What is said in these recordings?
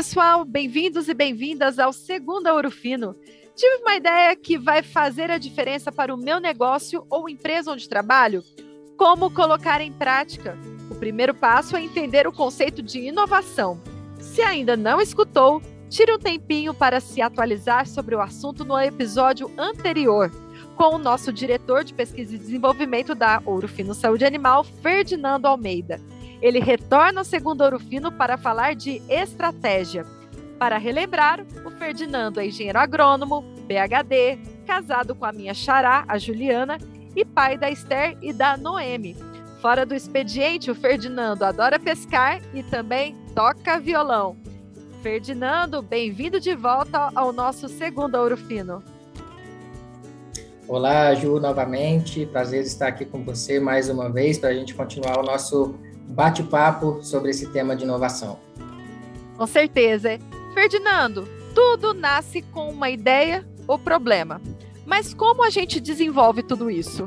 pessoal, bem-vindos e bem-vindas ao Segunda Ouro Fino. Tive uma ideia que vai fazer a diferença para o meu negócio ou empresa onde trabalho? Como colocar em prática? O primeiro passo é entender o conceito de inovação. Se ainda não escutou, tire um tempinho para se atualizar sobre o assunto no episódio anterior, com o nosso diretor de pesquisa e desenvolvimento da Ouro Fino Saúde Animal, Ferdinando Almeida. Ele retorna ao segundo Ouro Fino para falar de estratégia. Para relembrar, o Ferdinando é engenheiro agrônomo, PhD, casado com a minha xará, a Juliana, e pai da Esther e da Noemi. Fora do expediente, o Ferdinando adora pescar e também toca violão. Ferdinando, bem-vindo de volta ao nosso segundo Ouro Fino. Olá, Ju, novamente. Prazer estar aqui com você mais uma vez para a gente continuar o nosso bate-papo sobre esse tema de inovação. Com certeza. Ferdinando, tudo nasce com uma ideia ou problema. Mas como a gente desenvolve tudo isso?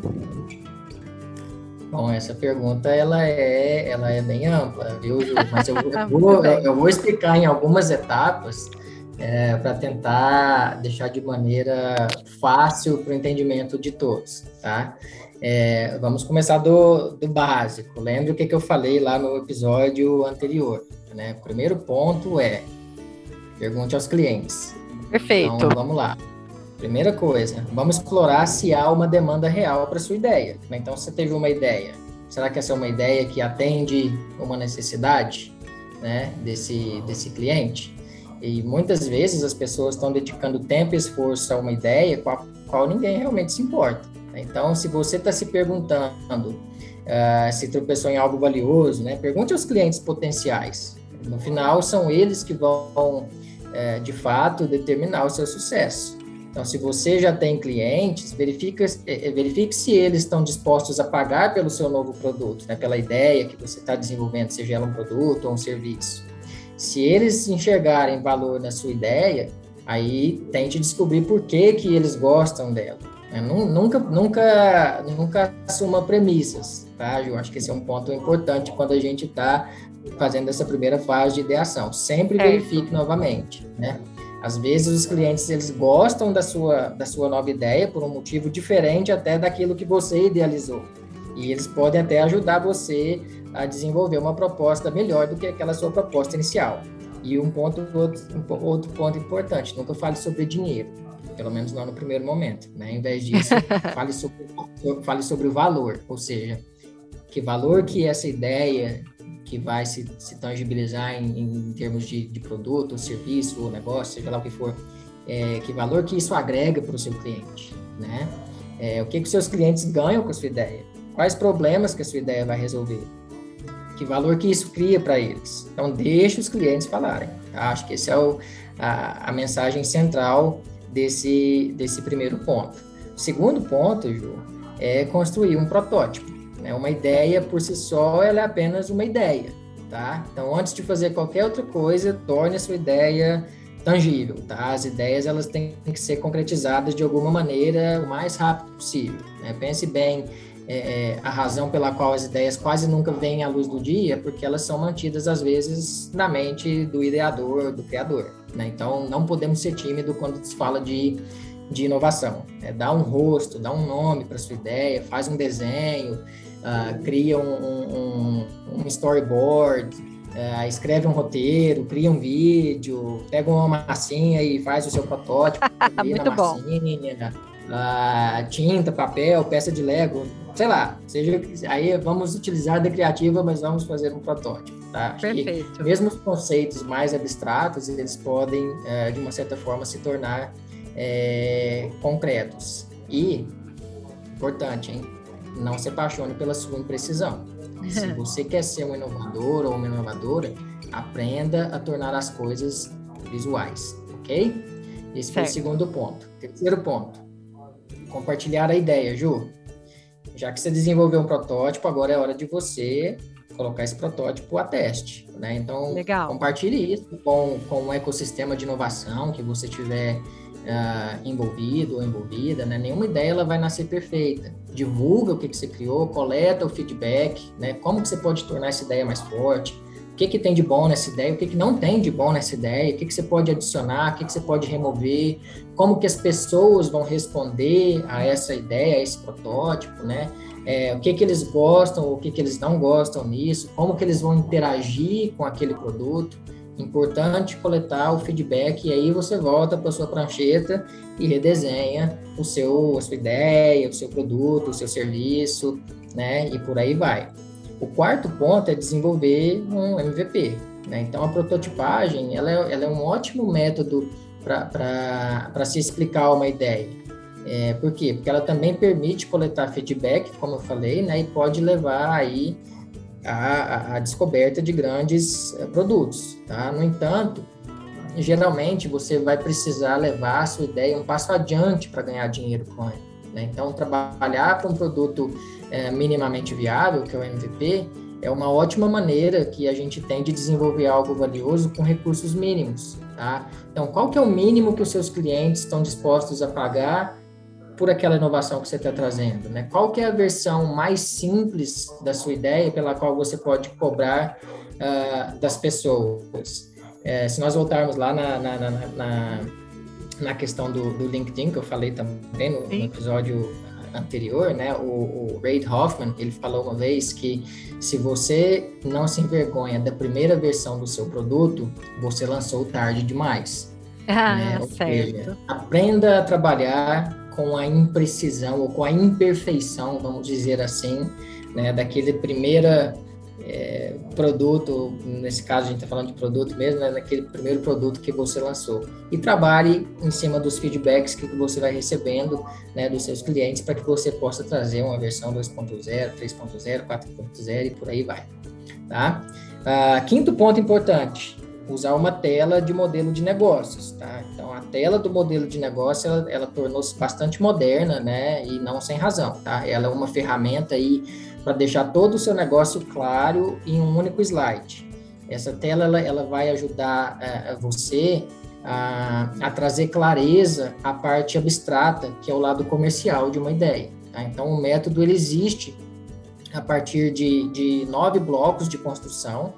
Bom, essa pergunta ela é, ela é bem ampla, viu, Ju? Mas eu, vou, eu vou explicar em algumas etapas é, para tentar deixar de maneira fácil para o entendimento de todos, tá? É, vamos começar do, do básico. Lembra o que, que eu falei lá no episódio anterior. Né? O primeiro ponto é pergunte aos clientes. Perfeito. Então, vamos lá. Primeira coisa, vamos explorar se há uma demanda real para sua ideia. Né? Então, você teve uma ideia. Será que essa é uma ideia que atende uma necessidade né, desse, desse cliente? E muitas vezes as pessoas estão dedicando tempo e esforço a uma ideia com a qual ninguém realmente se importa. Então, se você está se perguntando uh, se tropeçou em algo valioso, né, pergunte aos clientes potenciais. No final, são eles que vão, uh, de fato, determinar o seu sucesso. Então, se você já tem clientes, verifique, eh, verifique se eles estão dispostos a pagar pelo seu novo produto, né, pela ideia que você está desenvolvendo, seja ela um produto ou um serviço. Se eles enxergarem valor na sua ideia, aí tente descobrir por que, que eles gostam dela. É, nunca, nunca, nunca assuma premissas, tá, Ju? Acho que esse é um ponto importante quando a gente está fazendo essa primeira fase de ideação. Sempre é. verifique novamente, né? Às vezes os clientes eles gostam da sua, da sua nova ideia por um motivo diferente até daquilo que você idealizou. E eles podem até ajudar você a desenvolver uma proposta melhor do que aquela sua proposta inicial. E um ponto outro, um outro ponto importante, nunca fale sobre dinheiro pelo menos não no primeiro momento. Né? Em vez disso, fale, sobre, fale sobre o valor, ou seja, que valor que essa ideia que vai se, se tangibilizar em, em termos de, de, produto, ou serviço, ou negócio, seja lá o que for, é, que valor que isso agrega para o seu cliente, né? É, o que, que os seus clientes ganham com a sua ideia? Quais problemas que a sua ideia vai resolver? Que valor que isso cria para eles? Então, deixe os clientes falarem. Acho que esse é o, a, a mensagem central desse, desse primeiro ponto. O segundo ponto, Ju, é construir um protótipo. Né? Uma ideia por si só, ela é apenas uma ideia, tá? Então, antes de fazer qualquer outra coisa, torne a sua ideia tangível, tá? As ideias, elas têm que ser concretizadas de alguma maneira o mais rápido possível. Né? Pense bem é, é, a razão pela qual as ideias quase nunca vêm à luz do dia, porque elas são mantidas, às vezes, na mente do ideador, do criador. Né? Então, não podemos ser tímidos quando se fala de, de inovação. É, dá um rosto, dá um nome para sua ideia, faz um desenho, uh, cria um, um, um storyboard, uh, escreve um roteiro, cria um vídeo, pega uma massinha e faz o seu protótipo. Muito bom. Massinha, uh, tinta, papel, peça de Lego, sei lá, seja aí vamos utilizar da criativa, mas vamos fazer um protótipo, tá? Perfeito. mesmo os conceitos mais abstratos, eles podem, é, de uma certa forma, se tornar é, concretos. E, importante, hein? Não se apaixone pela sua imprecisão. Se você quer ser um inovador ou uma inovadora, aprenda a tornar as coisas visuais, ok? Esse certo. foi o segundo ponto. Terceiro ponto, compartilhar a ideia, Ju já que você desenvolveu um protótipo, agora é hora de você colocar esse protótipo a teste, né? Então, Legal. compartilhe isso com, com um ecossistema de inovação que você tiver uh, envolvido ou envolvida, né? Nenhuma ideia ela vai nascer perfeita. Divulga o que, que você criou, coleta o feedback, né? Como que você pode tornar essa ideia mais forte, o que, que tem de bom nessa ideia, o que, que não tem de bom nessa ideia, o que, que você pode adicionar, o que, que você pode remover, como que as pessoas vão responder a essa ideia, a esse protótipo, né? É, o que, que eles gostam, o que, que eles não gostam nisso, como que eles vão interagir com aquele produto. Importante coletar o feedback e aí você volta para sua prancheta e redesenha o seu, a sua ideia, o seu produto, o seu serviço, né? E por aí vai. O quarto ponto é desenvolver um MVP. Né? Então, a prototipagem ela é, ela é um ótimo método para se explicar uma ideia. É, por quê? Porque ela também permite coletar feedback, como eu falei, né? e pode levar aí a, a, descoberta de grandes é, produtos. Tá? No entanto, geralmente você vai precisar levar a sua ideia um passo adiante para ganhar dinheiro com ela. Né? Então, trabalhar para um produto é, minimamente viável, que é o MVP, é uma ótima maneira que a gente tem de desenvolver algo valioso com recursos mínimos, tá? Então, qual que é o mínimo que os seus clientes estão dispostos a pagar por aquela inovação que você está trazendo, né? Qual que é a versão mais simples da sua ideia pela qual você pode cobrar uh, das pessoas? É, se nós voltarmos lá na, na, na, na, na questão do, do, LinkedIn, que eu falei também no, no episódio anterior, né, o, o Reid Hoffman, ele falou uma vez que se você não se envergonha da primeira versão do seu produto, você lançou tarde demais. Ah, né? certo. Seja, aprenda a trabalhar com a imprecisão ou com a imperfeição, vamos dizer assim, né, daquele primeira é, produto, nesse caso a gente está falando de produto mesmo, né, naquele primeiro produto que você lançou. E trabalhe em cima dos feedbacks que você vai recebendo né, dos seus clientes para que você possa trazer uma versão 2.0, 3.0, 4.0 e por aí vai. Tá? Ah, quinto ponto importante, usar uma tela de modelo de negócios, tá? Então, a tela do modelo de negócio, ela, ela tornou-se bastante moderna, né? E não sem razão, tá? Ela é uma ferramenta aí para deixar todo o seu negócio claro em um único slide. Essa tela ela, ela vai ajudar uh, você a, a, trazer clareza à parte abstrata, que é o lado comercial de uma ideia. Tá? Então, o método ele existe a partir de, de nove blocos de construção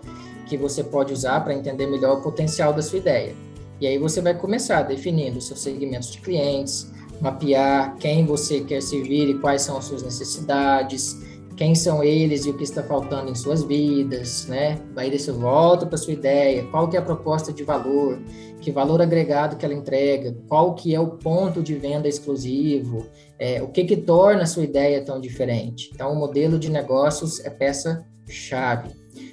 que você pode usar para entender melhor o potencial da sua ideia. E aí você vai começar definindo seus segmentos de clientes, mapear quem você quer servir e quais são as suas necessidades, quem são eles e o que está faltando em suas vidas, né? Aí você volta para sua ideia, qual que é a proposta de valor, que valor agregado que ela entrega, qual que é o ponto de venda exclusivo, é, o que que torna a sua ideia tão diferente. Então, o modelo de negócios é peça-chave.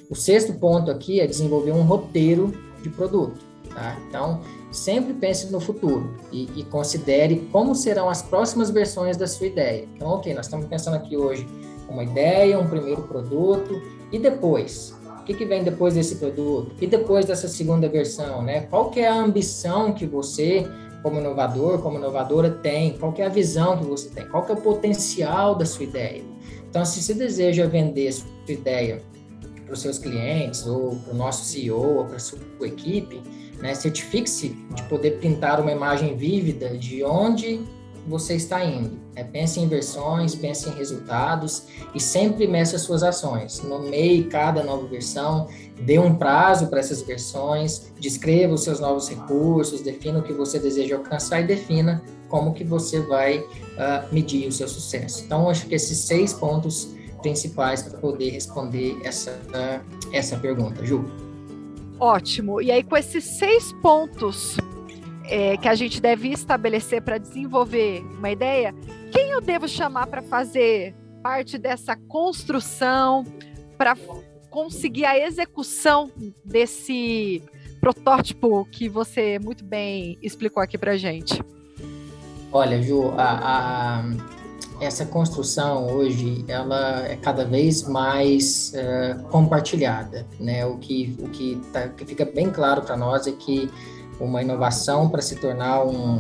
O sexto ponto aqui é desenvolver um roteiro de produto, tá? Então, sempre pense no futuro e, e considere como serão as próximas versões da sua ideia. Então, ok, nós estamos pensando aqui hoje uma ideia, um primeiro produto, e depois? O que, que vem depois desse produto? E depois dessa segunda versão, né? Qual que é a ambição que você, como inovador, como inovadora, tem? Qual que é a visão que você tem? Qual que é o potencial da sua ideia? Então, se você deseja vender sua ideia para os seus clientes, ou para o nosso CEO, ou para a sua equipe, né, certifique-se de poder pintar uma imagem vívida de onde você está indo. É, pense em versões, pense em resultados e sempre meça suas ações. Nomeie cada nova versão, dê um prazo para essas versões, descreva os seus novos recursos, defina o que você deseja alcançar e defina como que você vai uh, medir o seu sucesso. Então, acho que esses seis pontos principais para poder responder essa, uh, essa pergunta, Ju. Ótimo. E aí, com esses seis pontos é, que a gente deve estabelecer para desenvolver uma ideia, quem eu devo chamar para fazer parte dessa construção, para conseguir a execução desse protótipo que você muito bem explicou aqui para gente? Olha, Ju, a, a, essa construção hoje ela é cada vez mais uh, compartilhada, né? O que o que, tá, que fica bem claro para nós é que uma inovação para se tornar um,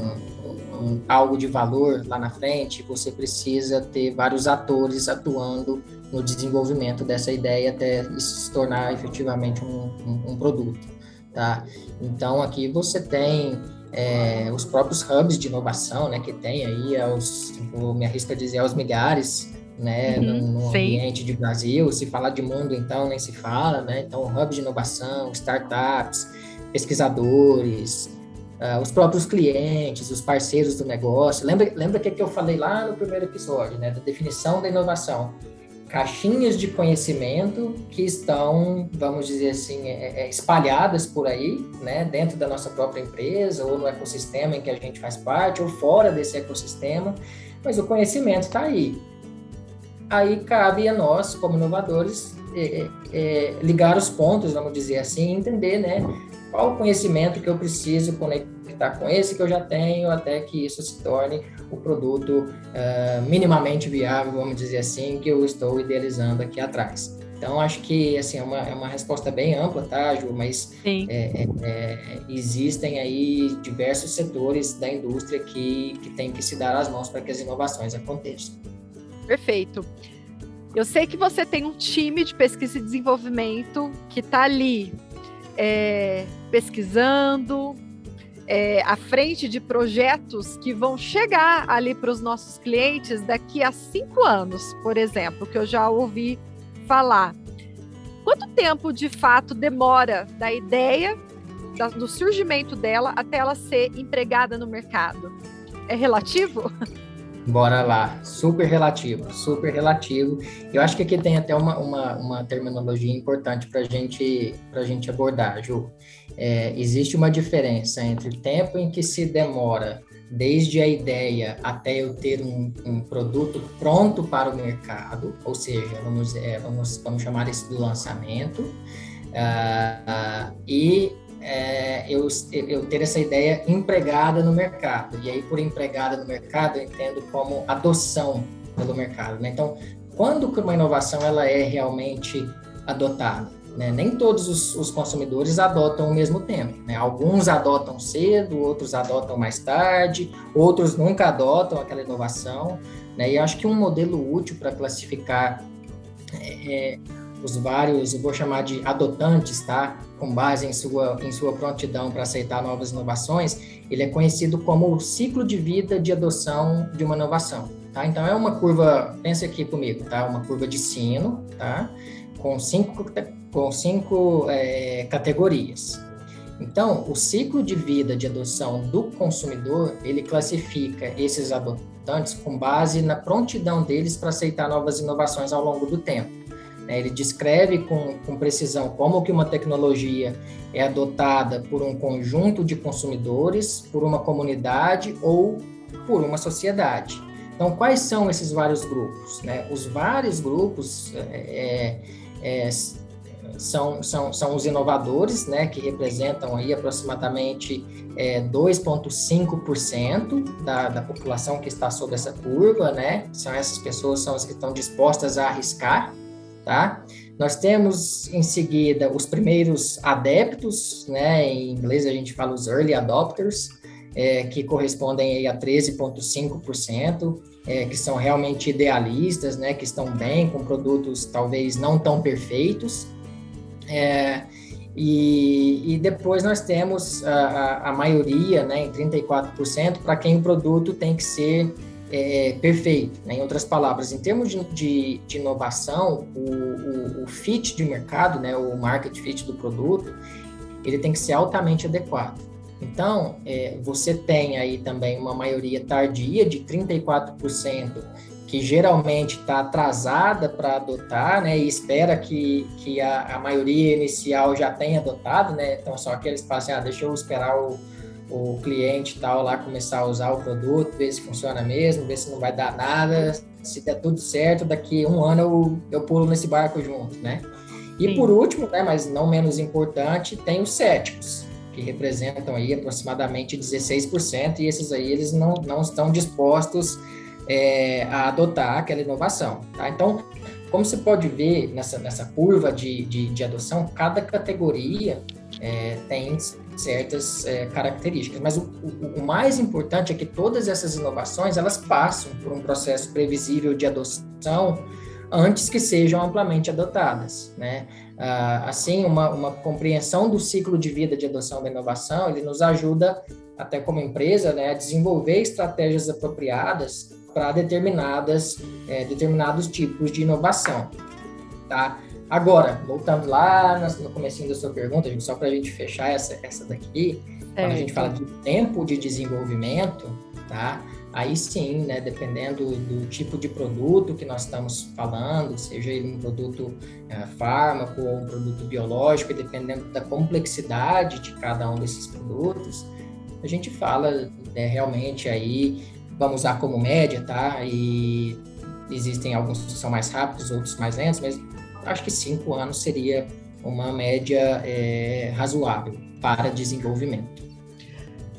um, algo de valor lá na frente, você precisa ter vários atores atuando no desenvolvimento dessa ideia até isso se tornar efetivamente um, um, um produto, tá? Então aqui você tem é, os próprios hubs de inovação, né, que tem aí aos, eu me arrisco a dizer, aos milhares né, uhum, no, no ambiente de Brasil. Se falar de mundo, então, nem se fala, né? Então, hub de inovação, startups, pesquisadores, uh, os próprios clientes, os parceiros do negócio. Lembra, lembra que, que eu falei lá no primeiro episódio, né, da definição da inovação? Caixinhas de conhecimento que estão, vamos dizer assim, é, é, espalhadas por aí, né, dentro da nossa própria empresa ou no ecossistema em que a gente faz parte ou fora desse ecossistema, mas o conhecimento está aí. Aí cabe a nós, como inovadores, é, é, é, ligar os pontos, vamos dizer assim, entender, né, qual o conhecimento que eu preciso conectar com esse que eu já tenho até que isso se torne o produto uh, minimamente viável, vamos dizer assim, que eu estou idealizando aqui atrás. Então, acho que assim, é, uma, é uma resposta bem ampla, tá, Ju? Mas é, é, é, existem aí diversos setores da indústria que, que têm que se dar as mãos para que as inovações aconteçam. Perfeito. Eu sei que você tem um time de pesquisa e desenvolvimento que está ali é, pesquisando, é, à frente de projetos que vão chegar ali para os nossos clientes daqui a cinco anos, por exemplo, que eu já ouvi falar. Quanto tempo de fato demora da ideia, da, do surgimento dela, até ela ser empregada no mercado? É relativo? Bora lá, super relativo, super relativo. Eu acho que aqui tem até uma, uma, uma terminologia importante para gente, a gente abordar, Ju. É, existe uma diferença entre o tempo em que se demora desde a ideia até eu ter um, um produto pronto para o mercado, ou seja, vamos, é, vamos, vamos chamar isso do lançamento, uh, uh, e é, eu, eu ter essa ideia empregada no mercado. E aí, por empregada no mercado, eu entendo como adoção pelo mercado. Né? Então, quando que uma inovação ela é realmente adotada? Né? Nem todos os, os, consumidores adotam ao mesmo tempo. Né? Alguns adotam cedo, outros adotam mais tarde, outros nunca adotam aquela inovação. Né? E acho que um modelo útil para classificar é, os vários, eu vou chamar de adotantes, tá? Com base em sua, em sua prontidão para aceitar novas inovações, ele é conhecido como o ciclo de vida de adoção de uma inovação, tá? Então é uma curva, pense aqui comigo, tá? Uma curva de sino, tá? Com cinco, com cinco é, categorias. Então, o ciclo de vida de adoção do consumidor, ele classifica esses adotantes com base na prontidão deles para aceitar novas inovações ao longo do tempo. Né? Ele descreve com, com precisão como que uma tecnologia é adotada por um conjunto de consumidores, por uma comunidade ou por uma sociedade. Então, quais são esses vários grupos? Né? Os vários grupos é, é, é são, são, são os inovadores, né, que representam aí aproximadamente é, 2,5% da, da população que está sob essa curva, né? São essas pessoas são as que estão dispostas a arriscar tá? Nós temos em seguida os primeiros adeptos, né? Em inglês a gente fala os early adopters, é, que correspondem a 13,5%, é, que são realmente idealistas, né? Que estão bem com produtos talvez não tão perfeitos. É, e, e, depois nós temos a, a, a maioria, né, em 34%, para quem o produto tem que ser é, perfeito. Né? Em outras palavras, em termos de, de, de inovação, o, o, o, fit de mercado, né, o market fit do produto, ele tem que ser altamente adequado. Então, é, você tem aí também uma maioria tardia de 34%, que geralmente está atrasada para adotar, né, e espera que, que a, a maioria inicial já tenha adotado, né, então só que falam assim, ah, deixa eu esperar o, o cliente tal lá começar a usar o produto, ver se funciona mesmo, ver se não vai dar nada, se der tudo certo, daqui um ano eu, eu pulo nesse barco junto, né? E Sim. por último, né, mas não menos importante, tem os céticos, que representam aí aproximadamente 16%, e esses aí eles não, não estão dispostos é, a adotar aquela inovação, tá? Então, como você pode ver nessa, nessa curva de, de, de adoção, cada categoria é, tem certas é, características. Mas o, o, o, mais importante é que todas essas inovações elas passam por um processo previsível de adoção antes que sejam amplamente adotadas, né? Ah, assim, uma, uma compreensão do ciclo de vida de adoção da inovação, ele nos ajuda até como empresa, né, a desenvolver estratégias apropriadas para determinadas é, determinados tipos de inovação, tá? Agora, voltando lá no começo da sua pergunta, só para a gente fechar essa, essa daqui, é. quando a gente fala de tempo de desenvolvimento, tá? Aí sim, né, dependendo do tipo de produto que nós estamos falando, seja ele um produto é, fármaco ou um produto biológico, e dependendo da complexidade de cada um desses produtos, a gente fala né, realmente aí, vamos usar como média, tá? E existem alguns que são mais rápidos, outros mais lentos, mas acho que cinco anos seria uma média é, razoável para desenvolvimento.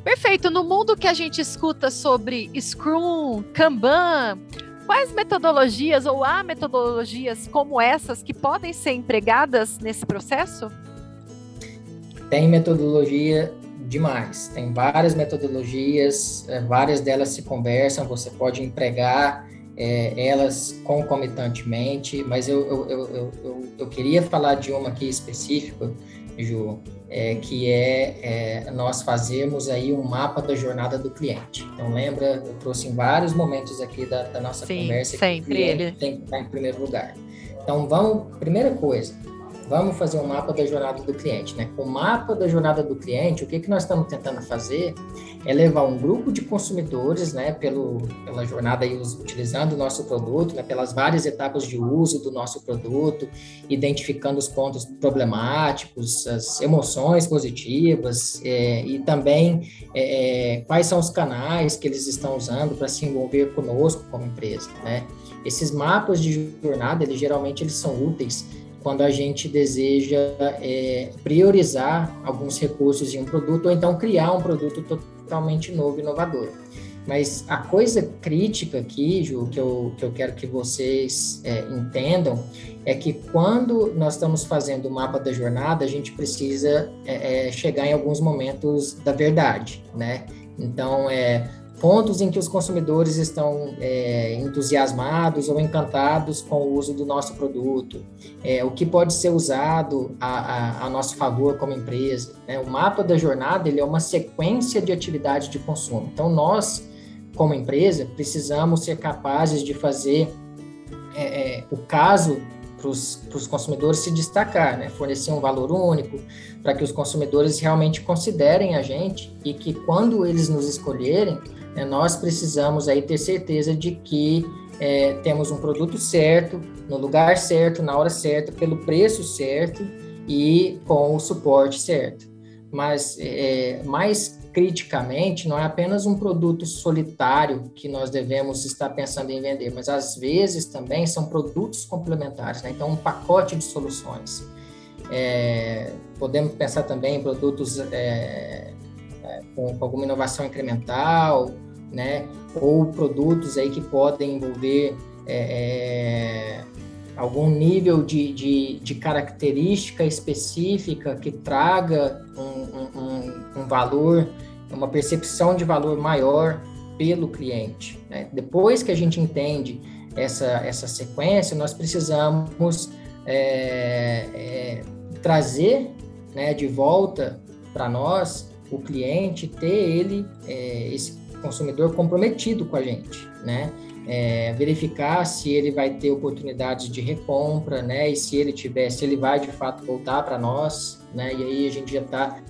Perfeito. No mundo que a gente escuta sobre Scrum, Kanban, quais metodologias ou há metodologias como essas que podem ser empregadas nesse processo? Tem metodologia demais. Tem várias metodologias, é, várias delas se conversam, você pode empregar é, elas concomitantemente, mas eu, eu, eu, eu, eu queria falar de uma aqui específica, Ju, é, que é, é, nós fazermos aí um mapa da jornada do cliente. Então, lembra, eu trouxe em vários momentos aqui da, da nossa Sim, conversa que o ele tem que estar em primeiro lugar. Então, vamos, primeira coisa, vamos fazer um mapa da jornada do cliente, né? O mapa da jornada do cliente, o que, que nós estamos tentando fazer é levar um grupo de consumidores, né, pelo, pela jornada aí, utilizando o nosso produto, né, pelas várias etapas de uso do nosso produto, identificando os pontos problemáticos, as emoções positivas é, e também é, é quais são os canais que eles estão usando para se envolver conosco como empresa, né? Esses mapas de jornada, eles geralmente eles são úteis quando a gente deseja é, priorizar alguns recursos em um produto ou então criar um produto totalmente novo, inovador. Mas a coisa crítica aqui, Ju, que eu, que eu quero que vocês é, entendam, é que quando nós estamos fazendo o mapa da jornada, a gente precisa é, é chegar em alguns momentos da verdade, né? Então, é, pontos em que os consumidores estão é, entusiasmados ou encantados com o uso do nosso produto, é, o que pode ser usado a, a, a nosso favor como empresa. Né? O mapa da jornada ele é uma sequência de atividade de consumo. Então, nós, como empresa, precisamos ser capazes de fazer é, é o caso para os consumidores se destacar, né? fornecer um valor único, para que os consumidores realmente considerem a gente e que quando eles nos escolherem, é, nós precisamos aí ter certeza de que é, temos um produto certo, no lugar certo, na hora certa, pelo preço certo e com o suporte certo. Mas é, mais criticamente, não é apenas um produto solitário que nós devemos estar pensando em vender, mas às vezes também são produtos complementares, né? então um pacote de soluções. É, podemos pensar também em produtos é, é, com, alguma inovação incremental, né? Ou produtos aí que podem envolver é, é, algum nível de, de, de, característica específica que traga um, um, um, valor, uma percepção de valor maior pelo cliente. Né? Depois que a gente entende essa, essa sequência, nós precisamos é, é, trazer né, de volta para nós o cliente, ter ele, é, esse consumidor comprometido com a gente, né? É, verificar se ele vai ter oportunidades de recompra, né? E se ele tiver, se ele vai de fato voltar para nós, né? E aí a gente já está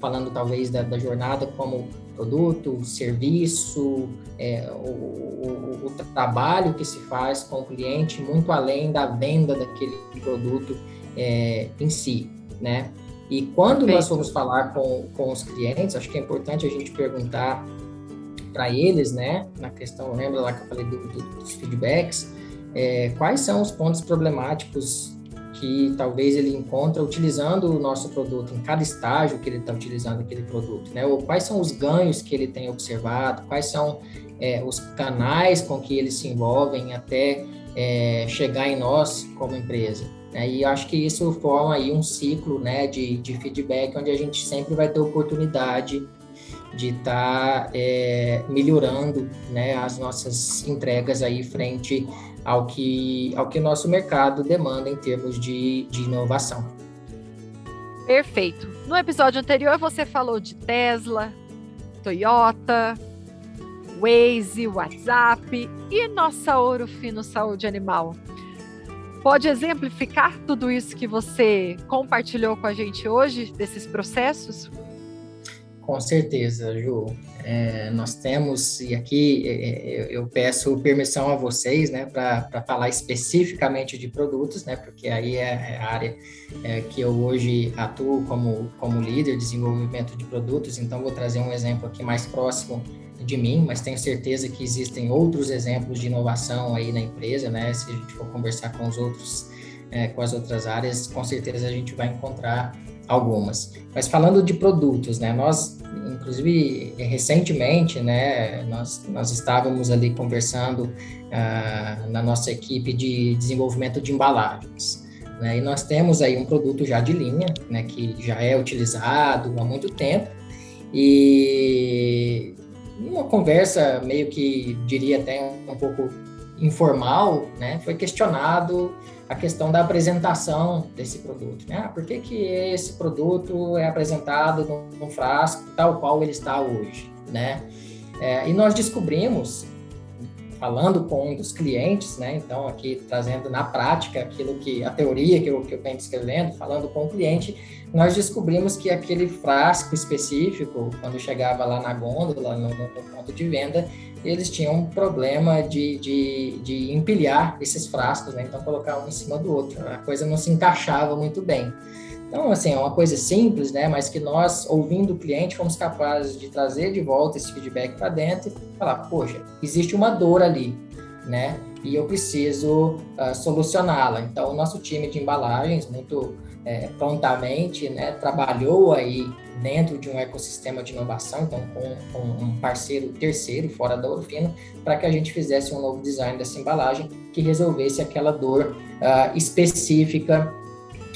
falando talvez da, da, jornada como produto, serviço, é, o, o, o, trabalho que se faz com o cliente muito além da venda daquele produto é, em si, né? E quando Perfeito. nós formos falar com, com os clientes, acho que é importante a gente perguntar para eles, né, na questão, lembra lá que eu falei do, do, dos feedbacks, é, quais são os pontos problemáticos que talvez ele encontra utilizando o nosso produto em cada estágio que ele está utilizando aquele produto, né? Ou quais são os ganhos que ele tem observado, quais são é, os canais com que eles se envolvem até é, chegar em nós como empresa. Né? E acho que isso forma aí um ciclo, né, de, de feedback onde a gente sempre vai ter oportunidade de estar tá, é, melhorando né, as nossas entregas aí frente ao que ao que o nosso mercado demanda em termos de, de inovação. Perfeito. No episódio anterior você falou de Tesla, Toyota, Waze, WhatsApp e nossa Ouro Fino Saúde Animal. Pode exemplificar tudo isso que você compartilhou com a gente hoje, desses processos? Com certeza, Ju. É, nós temos, e aqui é, é eu peço permissão a vocês, né, para falar especificamente de produtos, né, porque aí é, é a área é, que eu hoje atuo como, como líder de desenvolvimento de produtos, então vou trazer um exemplo aqui mais próximo de mim, mas tenho certeza que existem outros exemplos de inovação aí na empresa, né? Se a gente for conversar com os outros, é, com as outras áreas, com certeza a gente vai encontrar algumas. Mas falando de produtos, né? Nós, inclusive, recentemente, né? Nós, nós estávamos ali conversando uh, na nossa equipe de desenvolvimento de embalagens. Né? E nós temos aí um produto já de linha, né? Que já é utilizado há muito tempo e uma conversa meio que diria até um pouco informal, né, foi questionado a questão da apresentação desse produto. Né? Ah, por que, que esse produto é apresentado num, frasco tal qual ele está hoje? Né? É, e nós descobrimos falando com um dos clientes, né? Então, aqui trazendo na prática aquilo que a teoria que eu, que eu venho descrevendo, falando com o cliente, nós descobrimos que aquele frasco específico, quando chegava lá na gôndola, no, no ponto de venda, eles tinham um problema de, de, de empilhar esses frascos, né? Então, colocar um em cima do outro. A coisa não se encaixava muito bem. Então, assim, é uma coisa simples, né? Mas que nós, ouvindo o cliente, fomos capazes de trazer de volta esse feedback para dentro e falar, poxa, existe uma dor ali, né? E eu preciso uh, solucioná-la. Então, o nosso time de embalagens, muito é, prontamente, né, trabalhou aí dentro de um ecossistema de inovação, então com, com um parceiro terceiro fora da Orofino, para que a gente fizesse um novo design dessa embalagem que resolvesse aquela dor uh, específica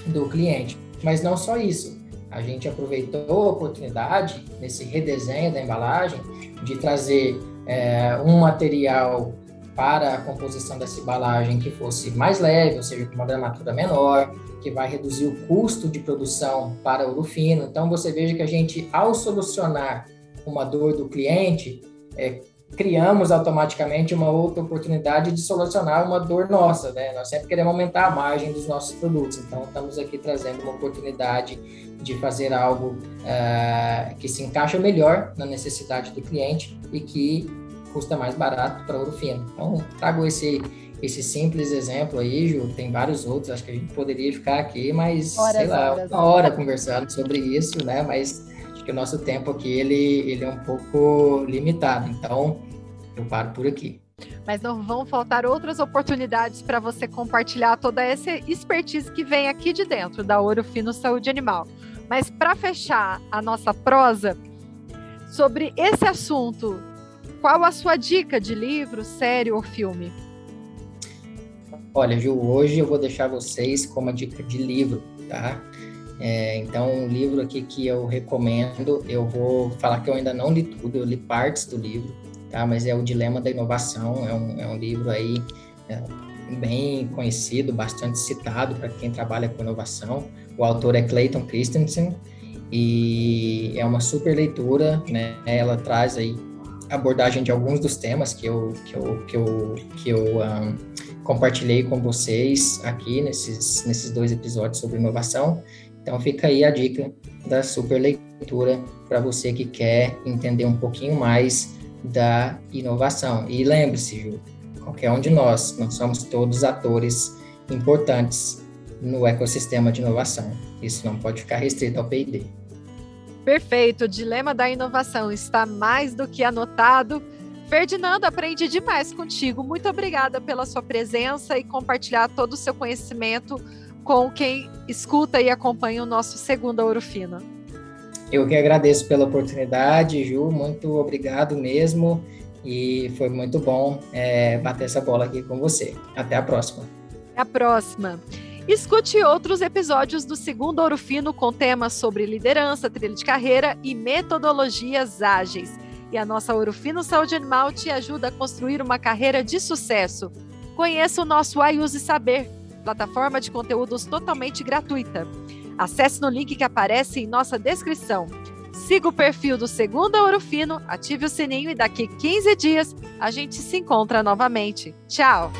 do cliente. Mas não só isso. A gente aproveitou a oportunidade, nesse redesenho da embalagem, de trazer é, um material para a composição dessa embalagem que fosse mais leve, ou seja, com uma gramatura menor, que vai reduzir o custo de produção para o fino. Então, você veja que a gente, ao solucionar uma dor do cliente, é, criamos automaticamente uma outra oportunidade de solucionar uma dor nossa, né? Nós sempre queremos aumentar a margem dos nossos produtos, então estamos aqui trazendo uma oportunidade de fazer algo uh, que se encaixa melhor na necessidade do cliente e que custa mais barato para o fino. Então, trago esse esse simples exemplo aí, Ju, tem vários outros, acho que a gente poderia ficar aqui, mas horas, sei lá, horas, uma hora conversando sobre isso, né? Mas que o nosso tempo aqui ele, ele é um pouco limitado. Então, eu paro por aqui. Mas não vão faltar outras oportunidades para você compartilhar toda essa expertise que vem aqui de dentro da Ouro Fino Saúde Animal. Mas para fechar a nossa prosa sobre esse assunto, qual a sua dica de livro, série ou filme? Olha, Ju, hoje eu vou deixar vocês com uma dica de livro, tá? É, então, um livro aqui que eu recomendo, eu vou falar que eu ainda não li tudo, eu li partes do livro, tá? Mas é o Dilema da Inovação, é um, é um livro aí é, bem conhecido, bastante citado para quem trabalha com inovação. O autor é Clayton Christensen e é uma super leitura, né? Ela traz aí abordagem de alguns dos temas que eu que eu que eu, que eu um, compartilhei com vocês aqui nesses nesses dois episódios sobre inovação então fica aí a dica da super leitura para você que quer entender um pouquinho mais da inovação. E lembre-se, Ju, qualquer um de nós, nós somos todos atores importantes no ecossistema de inovação. Isso não pode ficar restrito ao P&D. Perfeito, o dilema da inovação está mais do que anotado. Ferdinando, aprendi demais contigo. Muito obrigada pela sua presença e compartilhar todo o seu conhecimento com quem escuta e acompanha o nosso segundo Ouro Fino. Eu que agradeço pela oportunidade, Ju, muito obrigado mesmo e foi muito bom é, bater essa bola aqui com você. Até a próxima. Até a próxima. Escute outros episódios do segundo Ouro Fino com temas sobre liderança, trilha de carreira e metodologias ágeis. E a nossa Ouro Fino Saúde Animal te ajuda a construir uma carreira de sucesso. Conheça o nosso Ayuse Saber plataforma de conteúdos totalmente gratuita. Acesse no link que aparece em nossa descrição. Siga o perfil do Segunda Ouro Fino, ative o sininho e daqui 15 dias a gente se encontra novamente. Tchau!